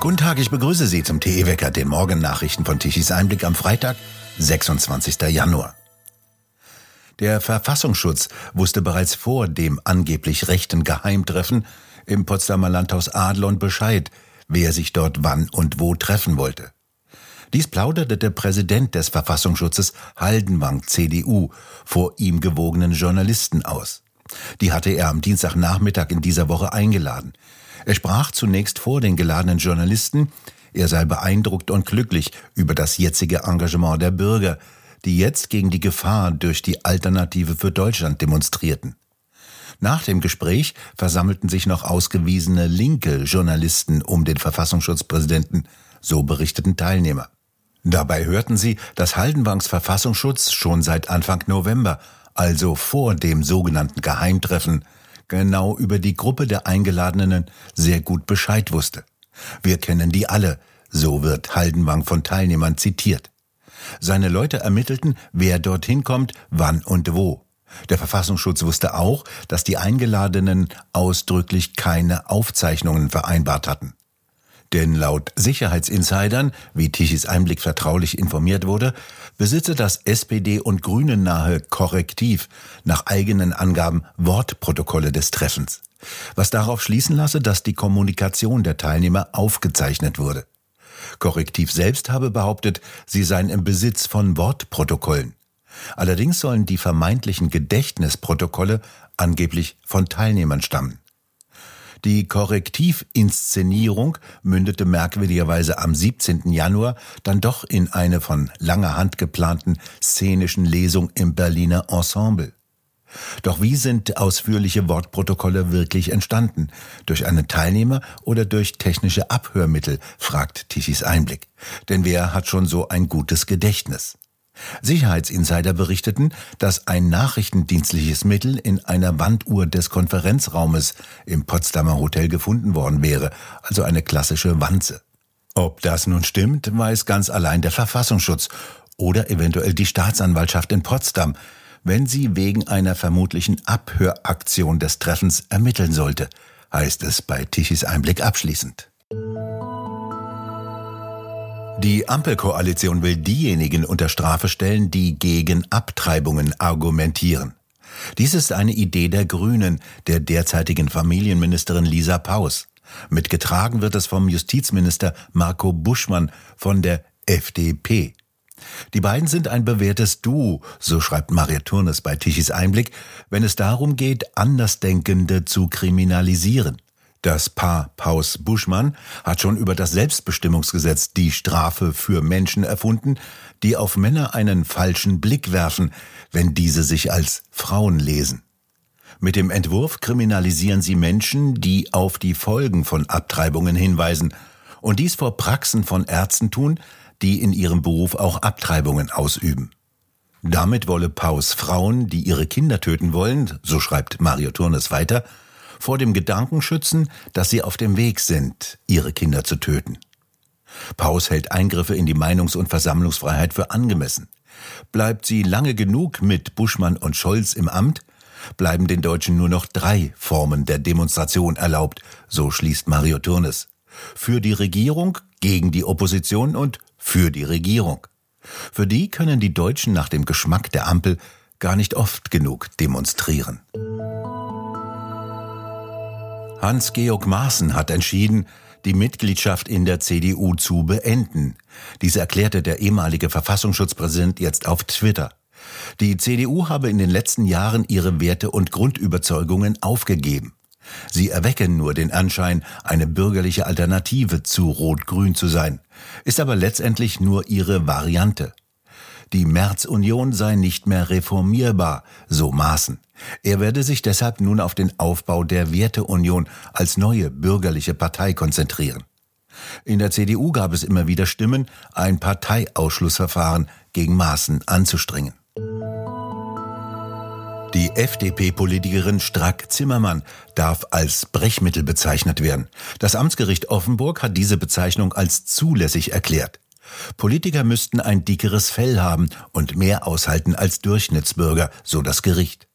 Guten Tag, ich begrüße Sie zum TE-Wecker, den Morgennachrichten von Tichys Einblick am Freitag, 26. Januar. Der Verfassungsschutz wusste bereits vor dem angeblich rechten Geheimtreffen im Potsdamer Landhaus Adlon Bescheid, wer sich dort wann und wo treffen wollte. Dies plauderte der Präsident des Verfassungsschutzes Haldenwang CDU vor ihm gewogenen Journalisten aus. Die hatte er am Dienstagnachmittag in dieser Woche eingeladen. Er sprach zunächst vor den geladenen Journalisten, er sei beeindruckt und glücklich über das jetzige Engagement der Bürger, die jetzt gegen die Gefahr durch die Alternative für Deutschland demonstrierten. Nach dem Gespräch versammelten sich noch ausgewiesene linke Journalisten um den Verfassungsschutzpräsidenten, so berichteten Teilnehmer. Dabei hörten sie, dass Haldenwangs Verfassungsschutz schon seit Anfang November, also vor dem sogenannten Geheimtreffen, genau über die Gruppe der Eingeladenen sehr gut Bescheid wusste. Wir kennen die alle, so wird Haldenwang von Teilnehmern zitiert. Seine Leute ermittelten, wer dorthin kommt, wann und wo. Der Verfassungsschutz wusste auch, dass die Eingeladenen ausdrücklich keine Aufzeichnungen vereinbart hatten. Denn laut Sicherheitsinsidern, wie Tichys Einblick vertraulich informiert wurde, besitze das SPD- und Grünen nahe Korrektiv nach eigenen Angaben Wortprotokolle des Treffens, was darauf schließen lasse, dass die Kommunikation der Teilnehmer aufgezeichnet wurde. Korrektiv selbst habe behauptet, sie seien im Besitz von Wortprotokollen. Allerdings sollen die vermeintlichen Gedächtnisprotokolle angeblich von Teilnehmern stammen. Die Korrektivinszenierung mündete merkwürdigerweise am 17. Januar dann doch in eine von langer Hand geplanten szenischen Lesung im Berliner Ensemble. Doch wie sind ausführliche Wortprotokolle wirklich entstanden? Durch einen Teilnehmer oder durch technische Abhörmittel? fragt Tichys Einblick. Denn wer hat schon so ein gutes Gedächtnis? Sicherheitsinsider berichteten, dass ein nachrichtendienstliches Mittel in einer Wanduhr des Konferenzraumes im Potsdamer Hotel gefunden worden wäre, also eine klassische Wanze. Ob das nun stimmt, weiß ganz allein der Verfassungsschutz oder eventuell die Staatsanwaltschaft in Potsdam, wenn sie wegen einer vermutlichen Abhöraktion des Treffens ermitteln sollte, heißt es bei Tichys Einblick abschließend. Die Ampelkoalition will diejenigen unter Strafe stellen, die gegen Abtreibungen argumentieren. Dies ist eine Idee der Grünen, der derzeitigen Familienministerin Lisa Paus. Mitgetragen wird es vom Justizminister Marco Buschmann von der FDP. Die beiden sind ein bewährtes Duo, so schreibt Maria Turnes bei Tichys Einblick, wenn es darum geht, Andersdenkende zu kriminalisieren. Das Paar Paus Buschmann hat schon über das Selbstbestimmungsgesetz die Strafe für Menschen erfunden, die auf Männer einen falschen Blick werfen, wenn diese sich als Frauen lesen. Mit dem Entwurf kriminalisieren sie Menschen, die auf die Folgen von Abtreibungen hinweisen und dies vor Praxen von Ärzten tun, die in ihrem Beruf auch Abtreibungen ausüben. Damit wolle Paus Frauen, die ihre Kinder töten wollen, so schreibt Mario Turnes weiter, vor dem Gedanken schützen, dass sie auf dem Weg sind, ihre Kinder zu töten. Paus hält Eingriffe in die Meinungs- und Versammlungsfreiheit für angemessen. Bleibt sie lange genug mit Buschmann und Scholz im Amt, bleiben den Deutschen nur noch drei Formen der Demonstration erlaubt, so schließt Mario Turnes. Für die Regierung, gegen die Opposition und für die Regierung. Für die können die Deutschen nach dem Geschmack der Ampel gar nicht oft genug demonstrieren. Hans-Georg Maaßen hat entschieden, die Mitgliedschaft in der CDU zu beenden. Dies erklärte der ehemalige Verfassungsschutzpräsident jetzt auf Twitter. Die CDU habe in den letzten Jahren ihre Werte und Grundüberzeugungen aufgegeben. Sie erwecken nur den Anschein, eine bürgerliche Alternative zu Rot-Grün zu sein, ist aber letztendlich nur ihre Variante. Die Märzunion sei nicht mehr reformierbar, so Maaßen. Er werde sich deshalb nun auf den Aufbau der Werteunion als neue bürgerliche Partei konzentrieren. In der CDU gab es immer wieder Stimmen, ein Parteiausschlussverfahren gegen Maaßen anzustrengen. Die FDP-Politikerin Strack-Zimmermann darf als Brechmittel bezeichnet werden. Das Amtsgericht Offenburg hat diese Bezeichnung als zulässig erklärt. Politiker müssten ein dickeres Fell haben und mehr aushalten als Durchschnittsbürger, so das Gericht.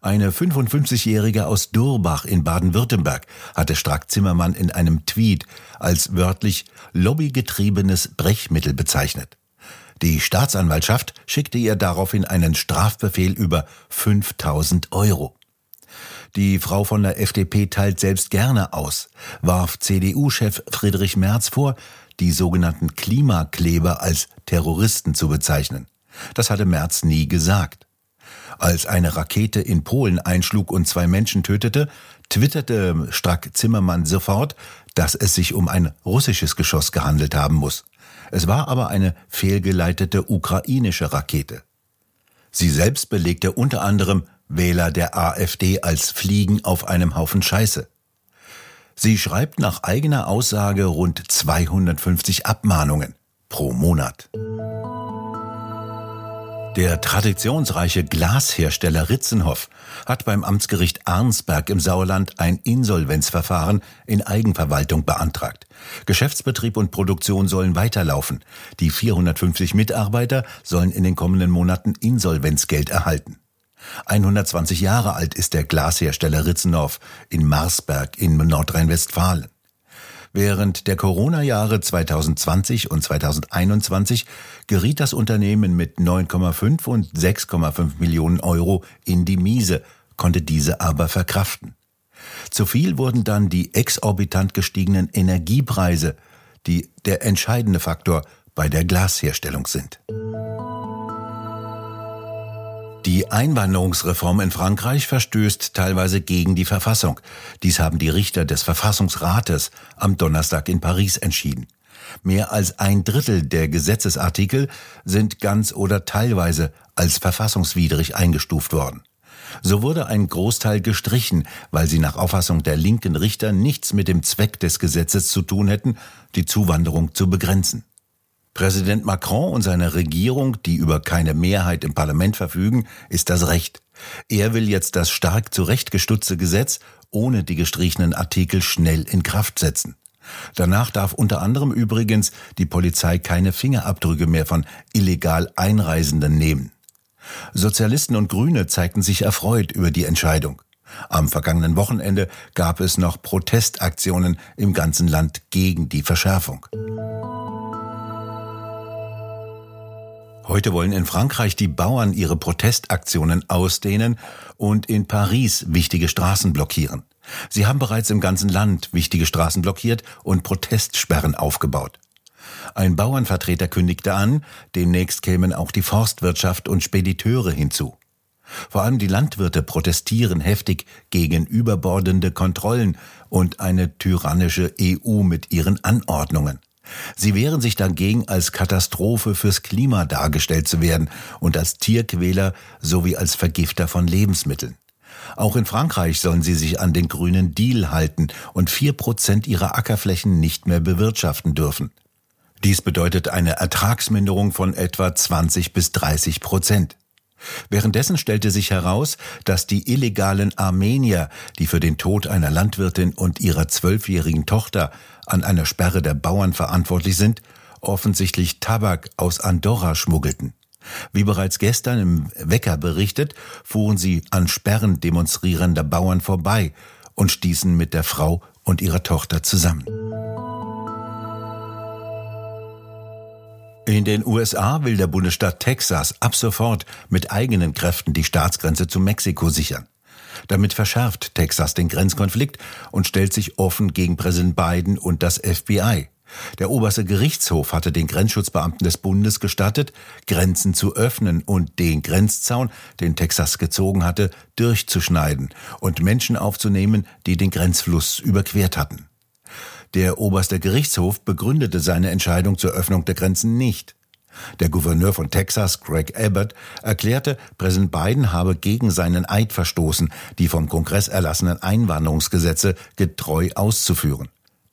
Eine 55-Jährige aus Durbach in Baden-Württemberg hatte Strack-Zimmermann in einem Tweet als wörtlich lobbygetriebenes Brechmittel bezeichnet. Die Staatsanwaltschaft schickte ihr daraufhin einen Strafbefehl über 5000 Euro. Die Frau von der FDP teilt selbst gerne aus, warf CDU-Chef Friedrich Merz vor, die sogenannten Klimakleber als Terroristen zu bezeichnen. Das hatte Merz nie gesagt. Als eine Rakete in Polen einschlug und zwei Menschen tötete, twitterte Strack Zimmermann sofort, dass es sich um ein russisches Geschoss gehandelt haben muss. Es war aber eine fehlgeleitete ukrainische Rakete. Sie selbst belegte unter anderem Wähler der AfD als Fliegen auf einem Haufen Scheiße. Sie schreibt nach eigener Aussage rund 250 Abmahnungen pro Monat. Der traditionsreiche Glashersteller Ritzenhoff hat beim Amtsgericht Arnsberg im Sauerland ein Insolvenzverfahren in Eigenverwaltung beantragt. Geschäftsbetrieb und Produktion sollen weiterlaufen. Die 450 Mitarbeiter sollen in den kommenden Monaten Insolvenzgeld erhalten. 120 Jahre alt ist der Glashersteller Ritzenhoff in Marsberg in Nordrhein-Westfalen. Während der Corona-Jahre 2020 und 2021 geriet das Unternehmen mit 9,5 und 6,5 Millionen Euro in die Miese, konnte diese aber verkraften. Zu viel wurden dann die exorbitant gestiegenen Energiepreise, die der entscheidende Faktor bei der Glasherstellung sind. Die Einwanderungsreform in Frankreich verstößt teilweise gegen die Verfassung. Dies haben die Richter des Verfassungsrates am Donnerstag in Paris entschieden. Mehr als ein Drittel der Gesetzesartikel sind ganz oder teilweise als verfassungswidrig eingestuft worden. So wurde ein Großteil gestrichen, weil sie nach Auffassung der linken Richter nichts mit dem Zweck des Gesetzes zu tun hätten, die Zuwanderung zu begrenzen. Präsident Macron und seine Regierung, die über keine Mehrheit im Parlament verfügen, ist das Recht. Er will jetzt das stark zurechtgestutzte Gesetz ohne die gestrichenen Artikel schnell in Kraft setzen. Danach darf unter anderem übrigens die Polizei keine Fingerabdrücke mehr von illegal Einreisenden nehmen. Sozialisten und Grüne zeigten sich erfreut über die Entscheidung. Am vergangenen Wochenende gab es noch Protestaktionen im ganzen Land gegen die Verschärfung. Heute wollen in Frankreich die Bauern ihre Protestaktionen ausdehnen und in Paris wichtige Straßen blockieren. Sie haben bereits im ganzen Land wichtige Straßen blockiert und Protestsperren aufgebaut. Ein Bauernvertreter kündigte an, demnächst kämen auch die Forstwirtschaft und Spediteure hinzu. Vor allem die Landwirte protestieren heftig gegen überbordende Kontrollen und eine tyrannische EU mit ihren Anordnungen. Sie wehren sich dagegen, als Katastrophe fürs Klima dargestellt zu werden und als Tierquäler sowie als Vergifter von Lebensmitteln. Auch in Frankreich sollen sie sich an den grünen Deal halten und vier Prozent ihrer Ackerflächen nicht mehr bewirtschaften dürfen. Dies bedeutet eine Ertragsminderung von etwa 20 bis 30 Prozent. Währenddessen stellte sich heraus, dass die illegalen Armenier, die für den Tod einer Landwirtin und ihrer zwölfjährigen Tochter an einer Sperre der Bauern verantwortlich sind, offensichtlich Tabak aus Andorra schmuggelten. Wie bereits gestern im Wecker berichtet, fuhren sie an Sperren demonstrierender Bauern vorbei und stießen mit der Frau und ihrer Tochter zusammen. In den USA will der Bundesstaat Texas ab sofort mit eigenen Kräften die Staatsgrenze zu Mexiko sichern. Damit verschärft Texas den Grenzkonflikt und stellt sich offen gegen Präsident Biden und das FBI. Der oberste Gerichtshof hatte den Grenzschutzbeamten des Bundes gestattet, Grenzen zu öffnen und den Grenzzaun, den Texas gezogen hatte, durchzuschneiden und Menschen aufzunehmen, die den Grenzfluss überquert hatten. Der oberste Gerichtshof begründete seine Entscheidung zur Öffnung der Grenzen nicht. Der Gouverneur von Texas, Greg Abbott, erklärte, Präsident Biden habe gegen seinen Eid verstoßen, die vom Kongress erlassenen Einwanderungsgesetze getreu auszuführen.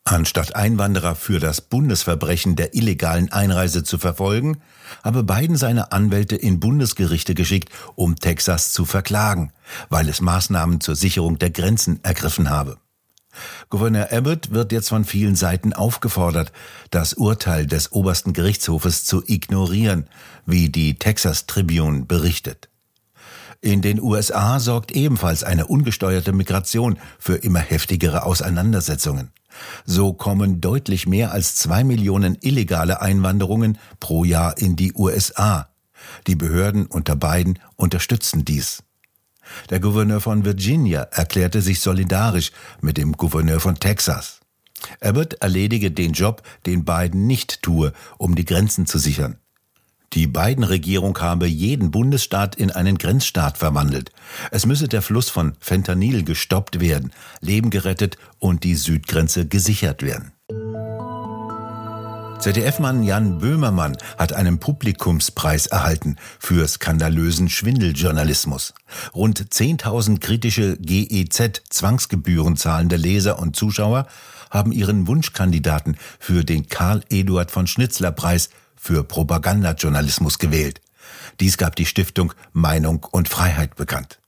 Anstatt Einwanderer für das Bundesverbrechen der illegalen Einreise zu verfolgen, habe Biden seine Anwälte in Bundesgerichte geschickt, um Texas zu verklagen, weil es Maßnahmen zur Sicherung der Grenzen ergriffen habe. Gouverneur Abbott wird jetzt von vielen Seiten aufgefordert, das Urteil des obersten Gerichtshofes zu ignorieren, wie die Texas Tribune berichtet. In den USA sorgt ebenfalls eine ungesteuerte Migration für immer heftigere Auseinandersetzungen. So kommen deutlich mehr als zwei Millionen illegale Einwanderungen pro Jahr in die USA. Die Behörden unter Biden unterstützen dies. Der Gouverneur von Virginia erklärte sich solidarisch mit dem Gouverneur von Texas. Abbott erledige den Job, den Biden nicht tue, um die Grenzen zu sichern. Die Biden-Regierung habe jeden Bundesstaat in einen Grenzstaat verwandelt. Es müsse der Fluss von Fentanyl gestoppt werden, Leben gerettet und die Südgrenze gesichert werden. ZDF-Mann Jan Böhmermann hat einen Publikumspreis erhalten für skandalösen Schwindeljournalismus. Rund 10.000 kritische GEZ-Zwangsgebühren zahlende Leser und Zuschauer haben ihren Wunschkandidaten für den Karl Eduard von Schnitzler Preis für Propagandajournalismus gewählt. Dies gab die Stiftung Meinung und Freiheit bekannt.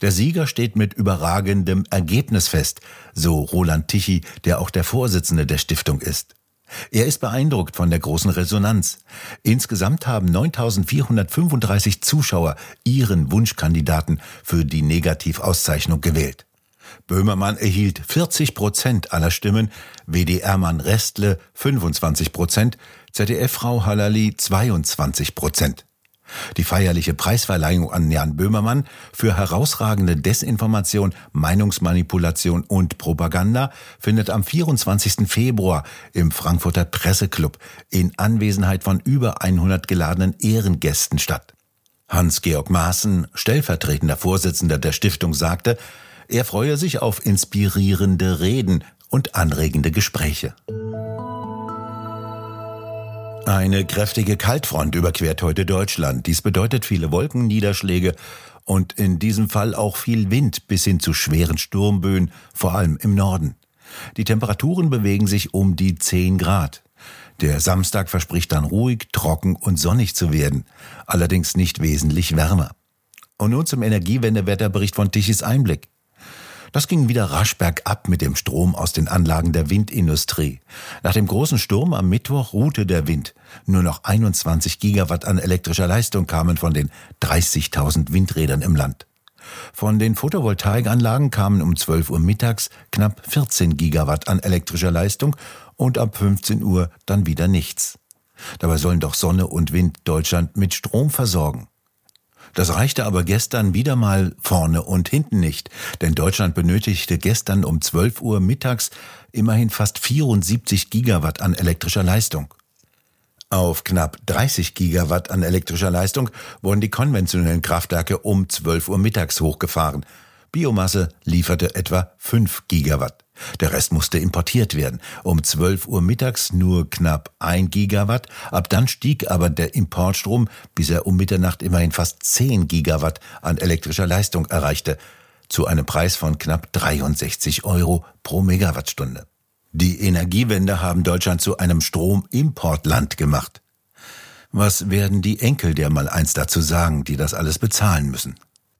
Der Sieger steht mit überragendem Ergebnis fest, so Roland Tichy, der auch der Vorsitzende der Stiftung ist. Er ist beeindruckt von der großen Resonanz. Insgesamt haben 9435 Zuschauer ihren Wunschkandidaten für die Negativauszeichnung gewählt. Böhmermann erhielt 40 Prozent aller Stimmen, WDR-Mann Restle 25 Prozent, ZDF-Frau Halali 22 Prozent. Die feierliche Preisverleihung an Jan Böhmermann für herausragende Desinformation, Meinungsmanipulation und Propaganda findet am 24. Februar im Frankfurter Presseclub in Anwesenheit von über 100 geladenen Ehrengästen statt. Hans-Georg Maaßen, stellvertretender Vorsitzender der Stiftung, sagte, er freue sich auf inspirierende Reden und anregende Gespräche. Eine kräftige Kaltfront überquert heute Deutschland. Dies bedeutet viele Wolkenniederschläge und in diesem Fall auch viel Wind bis hin zu schweren Sturmböen, vor allem im Norden. Die Temperaturen bewegen sich um die 10 Grad. Der Samstag verspricht dann ruhig, trocken und sonnig zu werden, allerdings nicht wesentlich wärmer. Und nun zum Energiewendewetterbericht von Tichys Einblick. Das ging wieder rasch bergab mit dem Strom aus den Anlagen der Windindustrie. Nach dem großen Sturm am Mittwoch ruhte der Wind. Nur noch 21 Gigawatt an elektrischer Leistung kamen von den 30.000 Windrädern im Land. Von den Photovoltaikanlagen kamen um 12 Uhr mittags knapp 14 Gigawatt an elektrischer Leistung und ab 15 Uhr dann wieder nichts. Dabei sollen doch Sonne und Wind Deutschland mit Strom versorgen. Das reichte aber gestern wieder mal vorne und hinten nicht, denn Deutschland benötigte gestern um 12 Uhr mittags immerhin fast 74 Gigawatt an elektrischer Leistung. Auf knapp 30 Gigawatt an elektrischer Leistung wurden die konventionellen Kraftwerke um 12 Uhr mittags hochgefahren. Biomasse lieferte etwa 5 Gigawatt. Der Rest musste importiert werden. Um 12 Uhr mittags nur knapp ein Gigawatt. Ab dann stieg aber der Importstrom, bis er um Mitternacht immerhin fast 10 Gigawatt an elektrischer Leistung erreichte, zu einem Preis von knapp 63 Euro pro Megawattstunde. Die Energiewende haben Deutschland zu einem Stromimportland gemacht. Was werden die Enkel der mal eins dazu sagen, die das alles bezahlen müssen?